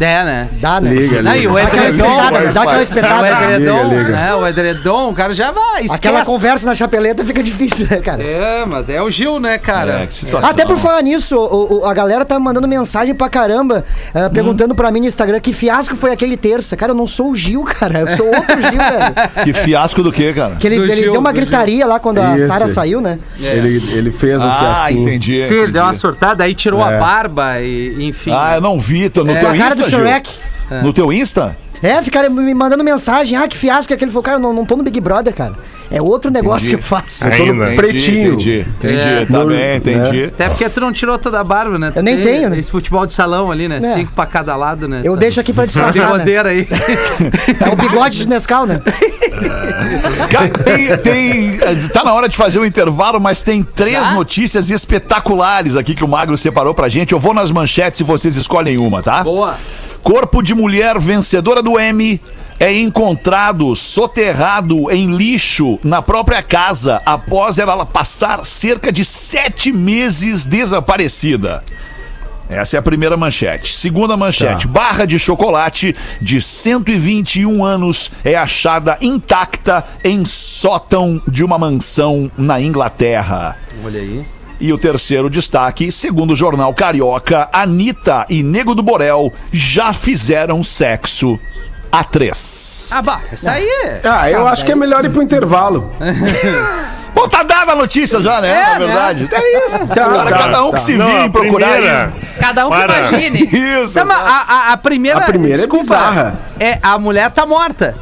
É, né? Dá, né? Liga, Não, e o Dá aquela edredom. espetada, dá aquela O espetada. edredom, Liga, liga. né? O edredom, o cara já vai. Esquece. Aquela conversa na chapeleta fica difícil, né, cara? É, mas é o Gil, né, cara? É, que situação. Até por falar nisso, o- o- a galera tá mandando mensagem pra caramba, eh, perguntando pra mim no Instagram que fiasco foi aquele terça. Cara, eu não sou o Gil, cara. Eu sou outro Gil, velho. Que fiasco do quê, cara? Que ele, ele Gil, deu uma gritaria lá quando a. Sara saiu, né? Ele, ele fez um Ah, fiasquinho. entendi. Sim, ele deu uma entendi. sortada, aí tirou É. a barba e, enfim. Ah, eu não vi. Tô no É, teu cara Insta, Gil? Shrek. No teu Insta? É, ficaram me mandando mensagem. Ah, que fiasco é aquele. Falei, cara, eu não, não tô no Big Brother, cara. É outro negócio Entendi. que eu faço. Eu tô no pretinho. Entendi, entendi. É. Tá No- bem, entendi. Até porque tu não tirou toda a barba, né? Tu Eu nem tem tenho, né? Esse futebol de salão ali, né? É. Cinco pra cada lado, né? Eu Essa- deixo aqui pra disfarçar, né? Aí. É o bigode de Nescau, né? Tem, tem- tá na hora de fazer o intervalo, mas tem três notícias espetaculares aqui que o Magro separou pra gente. Eu vou nas manchetes e vocês escolhem uma, tá? Boa. Corpo de mulher vencedora do M é encontrado soterrado em lixo na própria casa após ela passar cerca de sete meses desaparecida. Essa é a primeira manchete. Segunda manchete: barra de chocolate de 121 anos é achada intacta em sótão de uma mansão na Inglaterra. Olha aí. E o terceiro destaque, segundo o jornal Carioca, Anitta e Nego do Borel já fizeram sexo a três. Ah, bah, essa aí é. Ah, eu acho que é melhor ir pro intervalo. Bom, tá dada a notícia já, né? É, Na verdade. É isso. Agora tá, cada um tá. que se vire a em procurar primeira-. Cada um que Para. imagine. Isso. Exato. a, a- a primeira. A primeira é desculpa, bizarra. É, a mulher tá morta.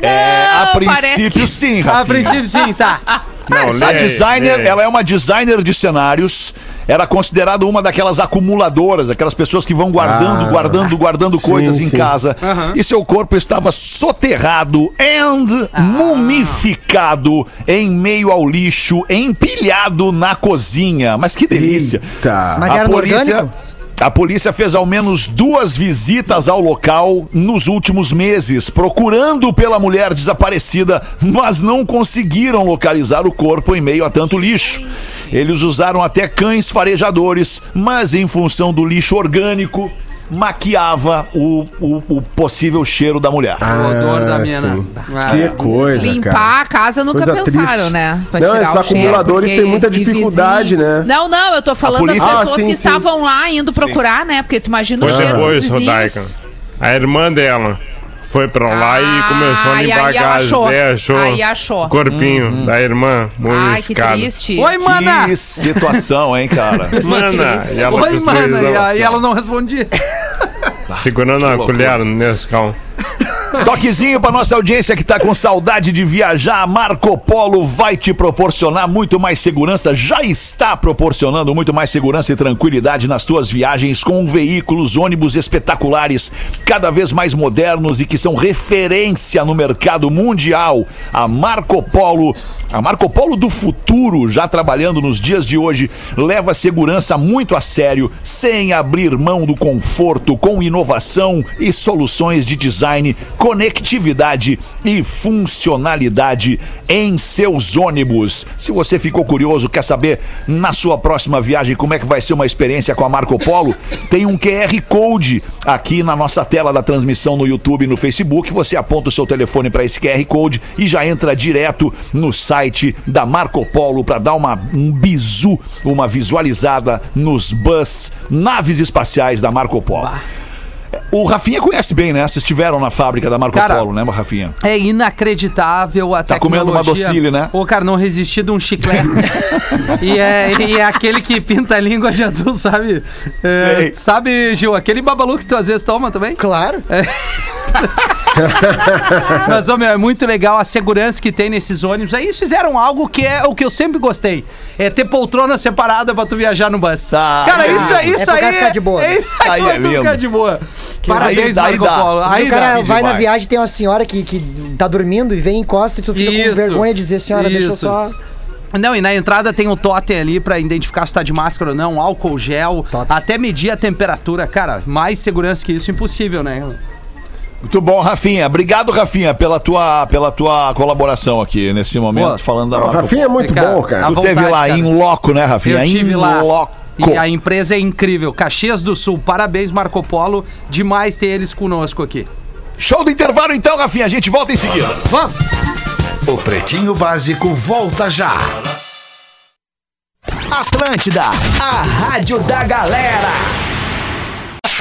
É, a princípio, que- sim, A Rafinha. princípio, sim, tá. Não, lê A designer, lê ela é uma designer de cenários. Era considerada uma daquelas acumuladoras, aquelas pessoas que vão guardando, Ah, guardando, guardando sim, coisas em sim. casa. E seu corpo estava soterrado and mumificado em meio ao lixo, empilhado na cozinha. Mas que delícia! Eita. Mas a polícia. orgânico? A polícia fez ao menos duas visitas ao local nos últimos meses, procurando pela mulher desaparecida, mas não conseguiram localizar o corpo em meio a tanto lixo. Eles usaram até cães farejadores, mas em função do lixo orgânico, maquiava o, o- o possível cheiro da mulher. O odor da Ah, mina. sim. Ah, Que coisa, Limpar cara. a casa nunca Coisa pensaram, triste. né? Pra Não, tirar esses acumuladores têm muita de dificuldade, né? Não, não, eu tô falando das Ah, pessoas sim, que sim. estavam lá indo procurar, né? Porque tu imagina o cheiro depois, dos vizinhos. Rodaica. A irmã dela foi pra lá e Ah, começou a e limpar aí a ela casa. achou. Daí achou, Aí achou. o corpinho da irmã Ai, que triste. Oi, mana! Que situação, hein, cara? Mana, e Oi, mana. E ela não respondia. segurando a loucura. colher no Nescau. Toquezinho pra nossa audiência que tá com saudade de viajar. Marco Polo vai te proporcionar muito mais segurança. Já está proporcionando muito mais segurança e tranquilidade nas tuas viagens com veículos, ônibus espetaculares, cada vez mais modernos e que são referência no mercado mundial. A Marco Polo a Marco Polo do futuro, já trabalhando nos dias de hoje, leva a segurança muito a sério, sem abrir mão do conforto, com inovação e soluções de design, conectividade e funcionalidade em seus ônibus. Se você ficou curioso, quer saber na sua próxima viagem como é que vai ser uma experiência com a Marco Polo, tem um QR Code aqui na nossa tela da transmissão no YouTube e no Facebook. Você aponta o seu telefone para esse QR Code e já entra direto no site da Marco Polo para dar uma, um bizu, uma visualizada nos bus, naves espaciais da Marco Polo. O Rafinha conhece bem, né? Vocês estiveram na fábrica da Marco Cara, Polo, né, Rafinha? É inacreditável a Tá comendo uma tecnologia. docile, né? Ô, cara, não resisti de um chiclete. e, é, e é aquele que pinta a língua de azul, sabe? É, Sei. sabe, Gil, aquele babalu que tu às vezes toma também? Claro. Mas, ô, meu, é muito legal a segurança que tem nesses ônibus. Aí eles fizeram algo que é o que eu sempre gostei. É ter poltrona separada pra tu viajar no bus. Tá. Cara, isso, é isso pro aí... ficar de boa. É, Aí pra é ficar de boa. Aí- Parabéns, daí Marco dá. Polo. Aí Aí o cara dá. vai na viagem tem uma senhora que, que tá dormindo e vem encosta e tu fica Isso. com vergonha de dizer, senhora, deixa eu Isso. só. Não, e na entrada tem um totem ali pra identificar se tá de máscara ou não, álcool gel, Top. até medir a temperatura. Cara, mais segurança que isso, impossível, né? Muito bom, Rafinha. Obrigado, Rafinha, pela tua, pela tua colaboração aqui nesse momento, Boa. falando da Rafinha é muito Cara, bom, cara. Tu vontade, teve lá cara. em loco, né, Rafinha? Eu tive em lá. loco. E a empresa é incrível. Caxias do Sul, parabéns, Marco Polo. Demais ter eles conosco aqui. Show do intervalo então, Rafinha. A gente volta em seguida. Vamos! O Pretinho Básico volta já. Atlântida, a rádio da galera.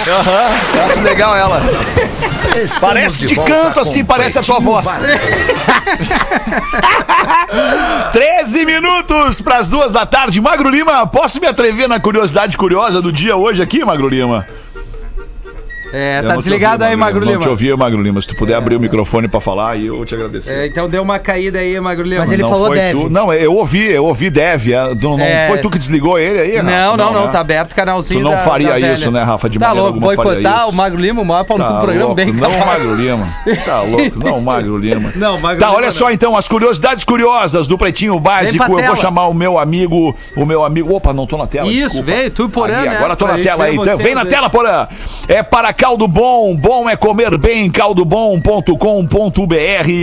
Aham, que legal ela. Estamos Parece de volta canto assim, parece a tua voz. Básico. 13 minutos para as duas da tarde. Magro Lima, posso me atrever na curiosidade curiosa do dia hoje aqui, Magro Lima? É, Eu tá não desligado ouvi, aí, Magro Não Lima. te ouvi, Magro Lima. Se tu puder abrir o microfone para falar, aí eu vou te agradecer. É, então deu uma caída aí, Magro Lima. Mas ele não falou deve. tu. Não, eu ouvi, eu ouvi deve. é, Não, não É. foi tu que desligou ele aí, Rafa? Não, não, não, né? tá aberto o canalzinho Tu não da- faria da velha. isso, né, Rafa? De tá maneira louco, boicotar o Magro Lima, o maior pau no Tá do programa, louco, bem não, capaz. Magro Lima. Tá louco, não, Magro Lima. Não, Magro Tá, Lima olha não. só então, as curiosidades curiosas do Pretinho Básico. pra Eu vou chamar o meu amigo, o meu amigo. Opa, não tô na tela. Isso, veio, tu e Porã, né? Agora tô Pra na tela aí. Então, Vem na tela, Porã. É para caldo bom, bom é comer bem, caldobom.com.br.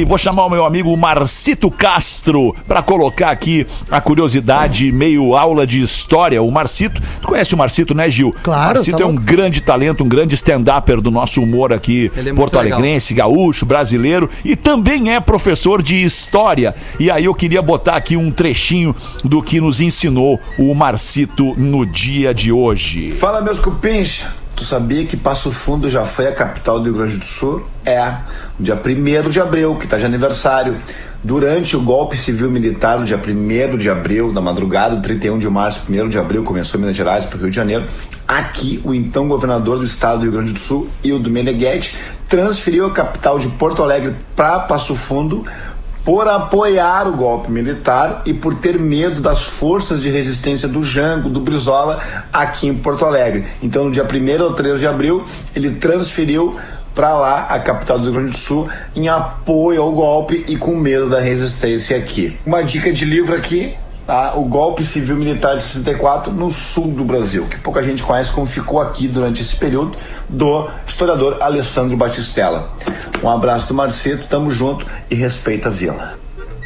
Vou chamar o meu amigo Marcito Castro para colocar aqui a curiosidade, meio aula de história. O Marcito, tu conhece o Marcito, né, Gil? Claro, Marcito tá é um louco. grande talento, um grande stand-upper do nosso humor aqui, é muito Porto Alegrense, gaúcho, brasileiro e também é professor de história. E aí eu queria botar aqui um trechinho do que nos ensinou o Marcito no dia de hoje. Fala, meus cupins. Tu sabia que Passo Fundo já foi a capital do Rio Grande do Sul? É, no dia 1 de abril, que está de aniversário. Durante o golpe civil militar, no dia 1 de abril, na madrugada do 31 de março, 1 de abril, começou em Minas Gerais para o Rio de Janeiro. Aqui, o então governador do estado do Rio Grande do Sul, Ildo Meneghetti, transferiu a capital de Porto Alegre para Passo Fundo por apoiar o golpe militar e por ter medo das forças de resistência do Jango, do Brizola, aqui em Porto Alegre. Então, no dia 1 ou 3 de abril, ele transferiu para lá, a capital do Rio Grande do Sul, em apoio ao golpe e com medo da resistência aqui. Uma dica de livro aqui. Tá? o golpe civil militar de 64 no sul do Brasil, que pouca gente conhece como ficou aqui durante esse período, do historiador Alessandro Batistella. Um abraço do Marcito, tamo junto e respeita a vila.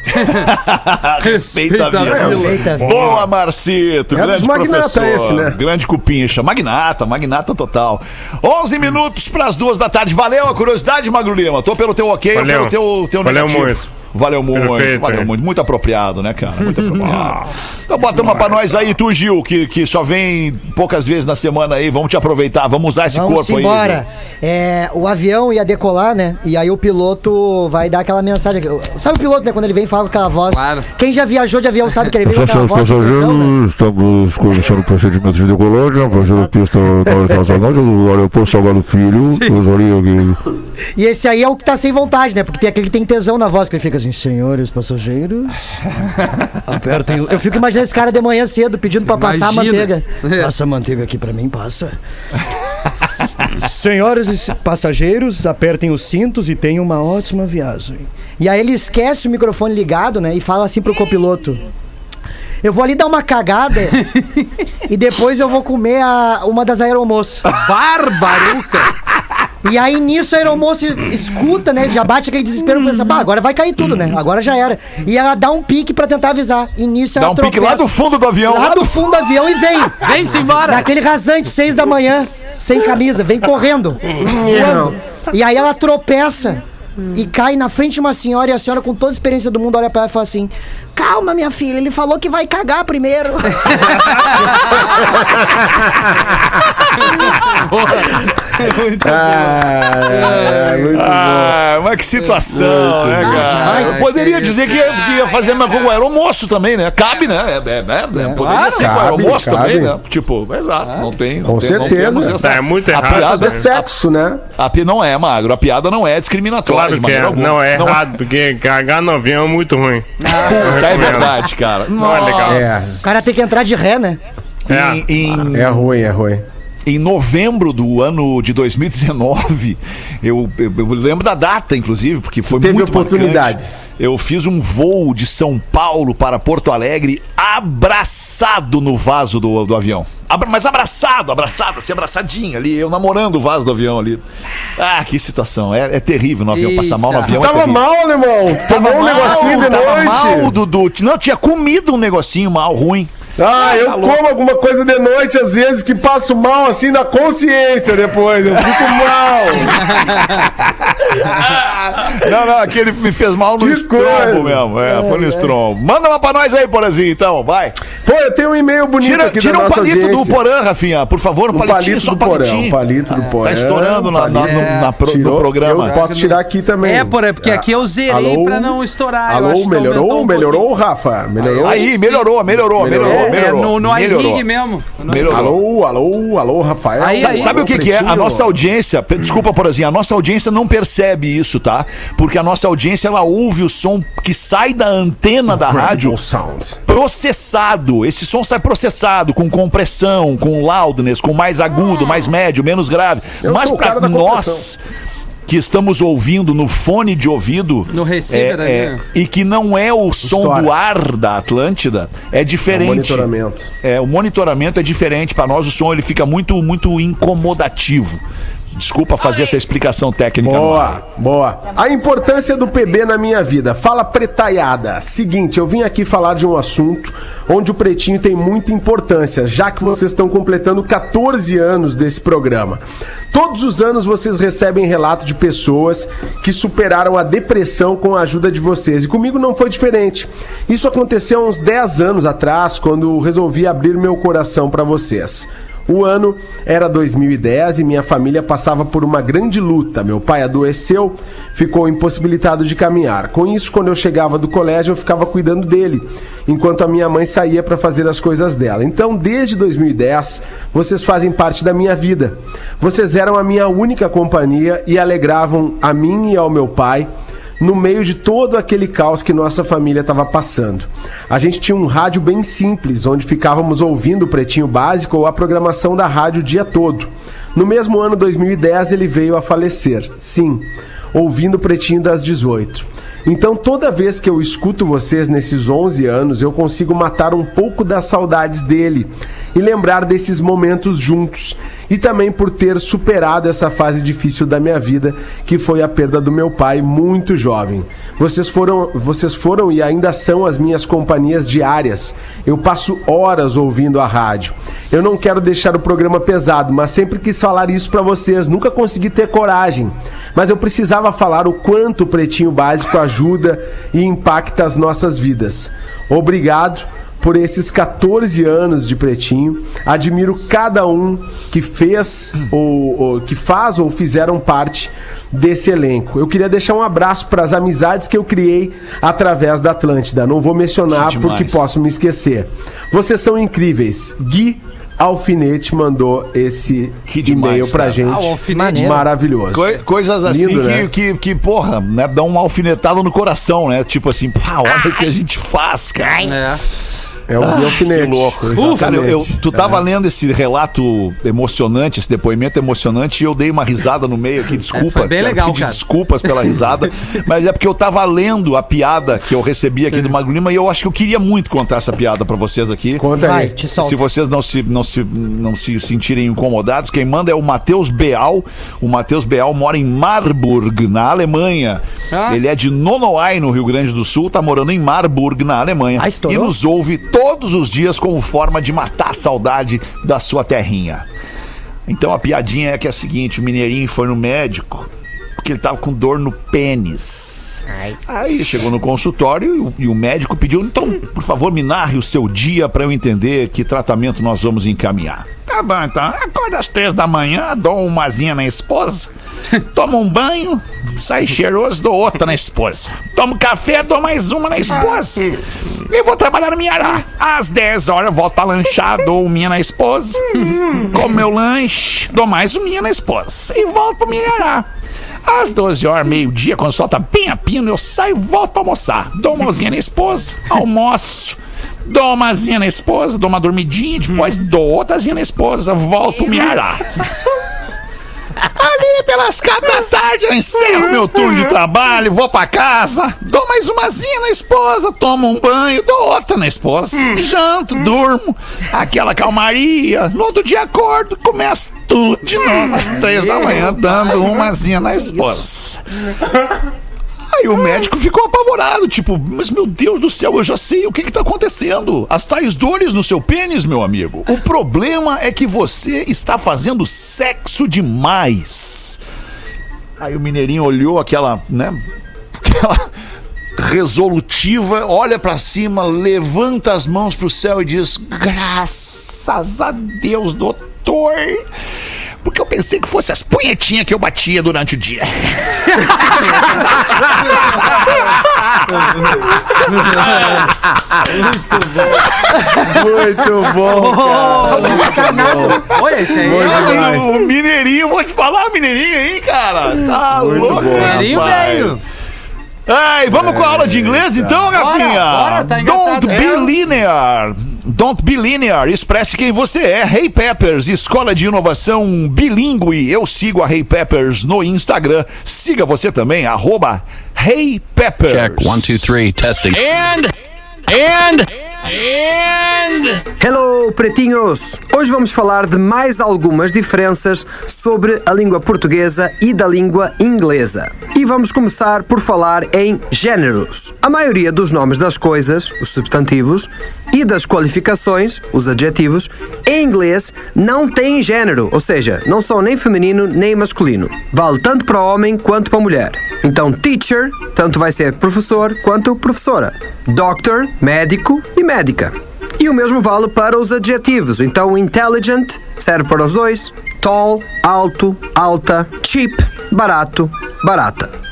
Respeita a Respeita a vida. vila. Respeita a vila. Boa, Marcito. É grande magnata professor. esse, né? Grande cupincha. Magnata, magnata total. 11 minutos para as duas da tarde. Valeu a curiosidade, Magro Lima. Tô pelo teu ok ou Valeu. pelo teu, teu Valeu negativo? muito. Valeu muito, Perfeito, valeu hein? muito. Muito apropriado, né, cara? Muito apropriado. Então bota uma pra nós aí, tu, Gil, que, que só vem poucas vezes na semana aí. Vamos te aproveitar, vamos usar esse Vamos corpo aí. embora. Gil. É, o avião ia decolar, né? E aí o piloto vai dar aquela mensagem. Sabe o piloto, né? Quando ele vem e fala com aquela voz. Claro. Quem já viajou de avião sabe que ele vem com aquela voz. tesão, né? estamos começando o procedimento de decolagem, fazendo pista na internacional do aeroporto Salgado Filho. E esse aí é o que tá sem vontade, né? Porque tem aquele que tem tesão na voz, que ele fica senhores passageiros. Apertem. o-" Eu fico imaginando esse cara de manhã cedo pedindo pra passar a manteiga. É. Passa a manteiga aqui pra mim, passa. Senhoras e passageiros, apertem os cintos e tenham uma ótima viagem. E aí ele esquece o microfone ligado, né? E fala assim pro copiloto. Eu vou ali dar uma cagada e depois eu vou comer a- uma das aeromoças. Barbaruca! E aí nisso a aeromoça escuta, né? Já bate aquele desespero e pensa, bah, agora vai cair tudo, né? Agora já era. E ela dá um pique pra tentar avisar. E nisso ela Dá um pique lá tropeça. do fundo do avião. Lá do fundo do avião e vem. Vem-se embora! Naquele rasante, seis da manhã, sem camisa, vem correndo. voando. E aí ela tropeça e cai na frente de uma senhora e a senhora, com toda a experiência do mundo, olha pra ela e fala assim: Calma, minha filha, ele falou que vai cagar primeiro. Ah, é, muito bom. Ah, mas que situação, né, cara? Eu poderia que dizer que ia, que ia fazer mais com o aeromoço também, né? Cabe, né? É, é, é, é, poderia Claro. ser com aeromoço cabe. também, né? Tipo, exato, não tem. Não Com tem, não certeza. temos essa- É muito a errado, piada, É sexo, né? a, pi- não é, magro. A piada não é discriminatória. Claro de que é. maneira alguma. Não, é errado, porque cagar no avião é muito ruim. Puta, é verdade, cara. Não é legal. É. O cara tem que entrar de ré, né? É. Em, em- É ruim, é ruim. Em novembro do ano de 2019, eu, eu, eu lembro da data, inclusive, porque foi Teve muito oportunidade. marcante. Eu fiz um voo de São Paulo para Porto Alegre abraçado no vaso do, do avião. Abra- mas abraçado, abraçado, assim, abraçadinho ali, eu namorando o vaso do avião ali. Ah, que situação. É, é terrível no avião, passar mal no avião. é Tava terrível. mal, alemão. Tomou um negocinho de tava mal, noite. Dudu. Não, tinha comido um negocinho mal, ruim. Ah, eu Tá como alguma coisa de noite, às vezes, que passo mal assim na consciência depois. Eu fico mal. Não, não, aquele me fez mal no Que estrombo coisa. mesmo. É, foi no estrombo. Manda uma pra nós aí, Porazinho, então, vai. Pô, eu tenho um e-mail bonito Tira, aqui tira da um nossa palito audiência. do Porã, Rafinha, por favor, um palitinho, palito só um do porão, palitinho. um palito do porão. Tá estourando na, na- no, na pro- no programa. Eu posso tirar aqui também. É, por, porque aqui eu zerei Alô? pra não estourar. eu Alô, acho que melhorou? um melhorou. Rafa? Melhorou? Aí, melhorou, melhorou, melhorou, É, melhorou. é no, iRig mesmo. Melhorou. Alô, alô, alô, Rafael. Sabe, o que, é? A nossa audiência, desculpa, Porazinho, a nossa audiência não percebe isso, tá? Porque a nossa audiência, ela ouve o som que sai da antena da rádio processado. Esse som sai processado, com compressão, com loudness, com mais agudo, mais médio, menos grave. Eu Mas o da nós que estamos ouvindo no fone de ouvido No receiver é, é, e que não é o som História. do ar da Atlântida, é diferente. monitoramento. É, o monitoramento é diferente para nós, o som ele fica muito muito incomodativo. Desculpa fazer essa explicação técnica. Boa, boa. A importância do PB na minha vida. Fala pretaiada. Seguinte, eu vim aqui falar de um assunto onde o pretinho tem muita importância, já que vocês estão completando 14 anos desse programa. Todos os anos vocês recebem relato de pessoas que superaram a depressão com a ajuda de vocês. E comigo não foi diferente. Isso aconteceu há uns 10 anos atrás, quando resolvi abrir meu coração para vocês. O ano era 2010 e minha família passava por uma grande luta. Meu pai adoeceu, ficou impossibilitado de caminhar. Com isso, quando eu chegava do colégio, eu ficava cuidando dele, enquanto a minha mãe saía para fazer as coisas dela. Então, desde 2010, vocês fazem parte da minha vida. Vocês eram a minha única companhia e alegravam a mim e ao meu pai no meio de todo aquele caos que nossa família estava passando. A gente tinha um rádio bem simples, onde ficávamos ouvindo o Pretinho Básico ou a programação da rádio o dia todo. No mesmo ano 2010 ele veio a falecer. Sim, ouvindo o Pretinho das 18. Então, toda vez que eu escuto vocês nesses 11 anos, eu consigo matar um pouco das saudades dele e lembrar desses momentos juntos. E também por ter superado essa fase difícil da minha vida, que foi a perda do meu pai muito jovem. Vocês foram, vocês foram e ainda são as minhas companhias diárias. Eu passo horas ouvindo a rádio. Eu não quero deixar o programa pesado, mas sempre quis falar isso pra vocês. Nunca consegui ter coragem. Mas eu precisava falar o quanto o Pretinho Básico ajuda e impacta as nossas vidas. Obrigado por esses 14 anos de Pretinho. Admiro cada um que fez ou, ou que faz ou fizeram parte desse elenco. Eu queria deixar um abraço para as amizades que eu criei através da Atlântida. Não vou mencionar porque posso me esquecer. Vocês são incríveis. Gui Alfinete mandou esse Que demais, e-mail pra cara. gente. Ah, Alfinete. Maravilhoso. Coi- coisas assim Lindo, que, né? que, que, porra, né, dão uma alfinetada no coração, né? Tipo assim, pá, olha o que a gente faz, cara. É. É o Gui Alfinete. Que louco. Exatamente. Cara, eu, eu- tu tava lendo esse relato emocionante, esse depoimento emocionante, e eu dei uma risada no meio aqui. Desculpa. É, bem legal, pedir cara. desculpas pela risada. mas é porque eu tava lendo a piada que eu recebi aqui do Magro Lima e eu acho que eu queria muito contar essa piada pra vocês aqui. Conta Vai, aí. te solta. Se vocês não se, não, se, não se sentirem incomodados, quem manda é o Matheus Beal. O Matheus Beal mora em Marburg, na Alemanha. Ah. Ele é de Nonoai, no Rio Grande do Sul, tá morando em Marburg, na Alemanha. Ah, e nos ouve todos os dias como forma de matar a saudade da sua terrinha. Então a piadinha é que é a seguinte: o Mineirinho foi no médico porque ele tava com dor no pênis. Aí chegou no consultório e o, médico pediu: então, por favor, me narre o seu dia para eu entender que tratamento nós vamos encaminhar. Tá bom, então. Acorda às três da manhã, dou umazinha na esposa, tomo um banho, sai cheiroso, dou outra na esposa. Tomo café, dou mais uma na esposa. E vou trabalhar no Miará. Às 10 horas eu volto pra lanchar, dou minha na esposa. Como meu lanche, dou mais uma na esposa. E volto pro Miará. Às 12 horas, meio-dia, quando solta bem a pino, eu saio e volto pra almoçar. Dou uma na esposa, almoço. Dou umazinha na esposa, dou uma dormidinha, depois dou outrazinha na esposa, volto pro Miará. Ali pelas quatro da tarde eu encerro meu turno de trabalho, vou pra casa, dou mais umazinha na esposa, tomo um banho, dou outra na esposa, janto, durmo, aquela calmaria. No outro dia acordo, começo tudo de novo às três da manhã, dando umazinha na esposa. Aí o médico ficou apavorado, tipo, mas meu Deus do céu, eu já sei o que que tá acontecendo. As tais dores no seu pênis, meu amigo. O problema é que você está fazendo sexo demais. Aí o mineirinho olhou aquela, né, aquela resolutiva, olha pra cima, levanta as mãos pro céu e diz: "Graças a Deus, doutor, porque eu pensei que fosse as punhetinhas que eu batia durante o dia." Muito bom, cara. Olha esse aí. Olha, o Mineirinho, vou te falar, Mineirinho aí, cara. Tá louco, Mineirinho rapaz. veio. Ai, vamos com a aula de inglês então, Rafinha? bora, tá engatado. Don't be linear. Don't be linear. Expresse quem você é. Hey Peppers, escola de inovação bilíngue. Eu sigo a Hey Peppers no Instagram. Siga você também, arroba Hey Peppers. Check one, two, three, testing. And, and, and. Hello, pretinhos! Hoje vamos falar de mais algumas diferenças sobre a língua portuguesa e da língua inglesa. E vamos começar por falar em géneros. A maioria dos nomes das coisas, os substantivos, e das qualificações, os adjetivos, em inglês não têm gênero, ou seja, não são nem feminino nem masculino. Vale tanto para homem quanto para mulher. Então, teacher, tanto vai ser professor quanto professora. Doctor, médico e médica. E o mesmo vale para os adjetivos. Então, intelligent serve para os dois. Tall, alto, alta. Cheap, barato, barata.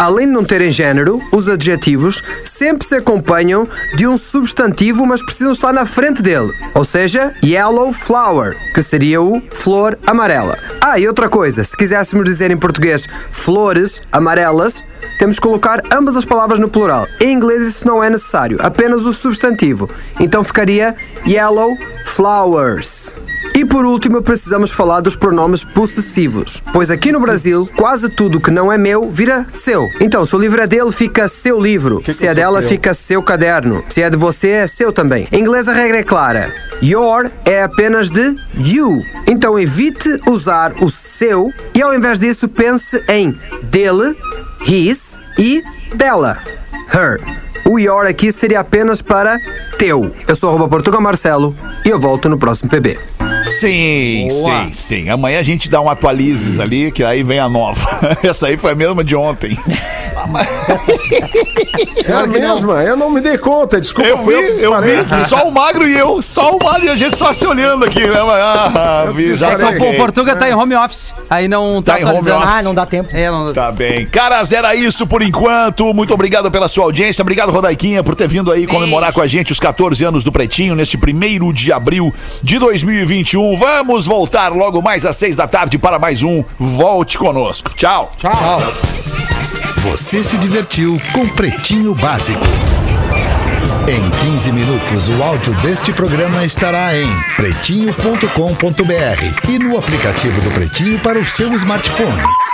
Além de não terem género, os adjetivos sempre se acompanham de um substantivo, mas precisam estar na frente dele. Ou seja, yellow flower, que seria o flor amarela. Ah, e outra coisa, se quiséssemos dizer em português flores amarelas, temos que colocar ambas as palavras no plural. Em inglês isso não é necessário, apenas o substantivo. Então ficaria yellow flowers. E por último, precisamos falar dos pronomes possessivos, pois aqui no Brasil, quase tudo que não é meu vira seu. Então, se o livro é dele, fica seu livro. se é dela, fica seu caderno. Se é de você, é seu também. Em inglês, a regra é clara. Your é apenas de you. Então, evite usar o seu e, ao invés disso, pense em dele, his e dela, her. O your aqui seria apenas para teu. Eu sou arroba Portugal Marcelo e eu volto no próximo PB. Sim, Boa. sim, sim. Amanhã a gente dá um atualizes ali, que aí vem a nova. Essa aí foi a mesma de ontem. É a mesma, eu não me dei conta, desculpa. Eu vi, eu vi. Só o magro e eu. Só o magro e a gente só se olhando aqui, né? Mas, Ah, vi, já. Pô, o. Portuga tá em home office. Aí não tá, Tá em home atualizando. office. Ah, não dá tempo. É, não Tá bem. Caras, era isso por enquanto. Muito obrigado pela sua audiência. Obrigado, Rodaiquinha, por ter vindo aí comemorar com a gente os 14 anos do Pretinho neste primeiro de abril de 2021. Vamos voltar logo mais às seis da tarde para mais um Volte Conosco. Tchau. Tchau. Você se divertiu com Pretinho Básico. Em 15 minutos, o áudio deste programa estará em pretinho.com.br e no aplicativo do Pretinho para o seu smartphone.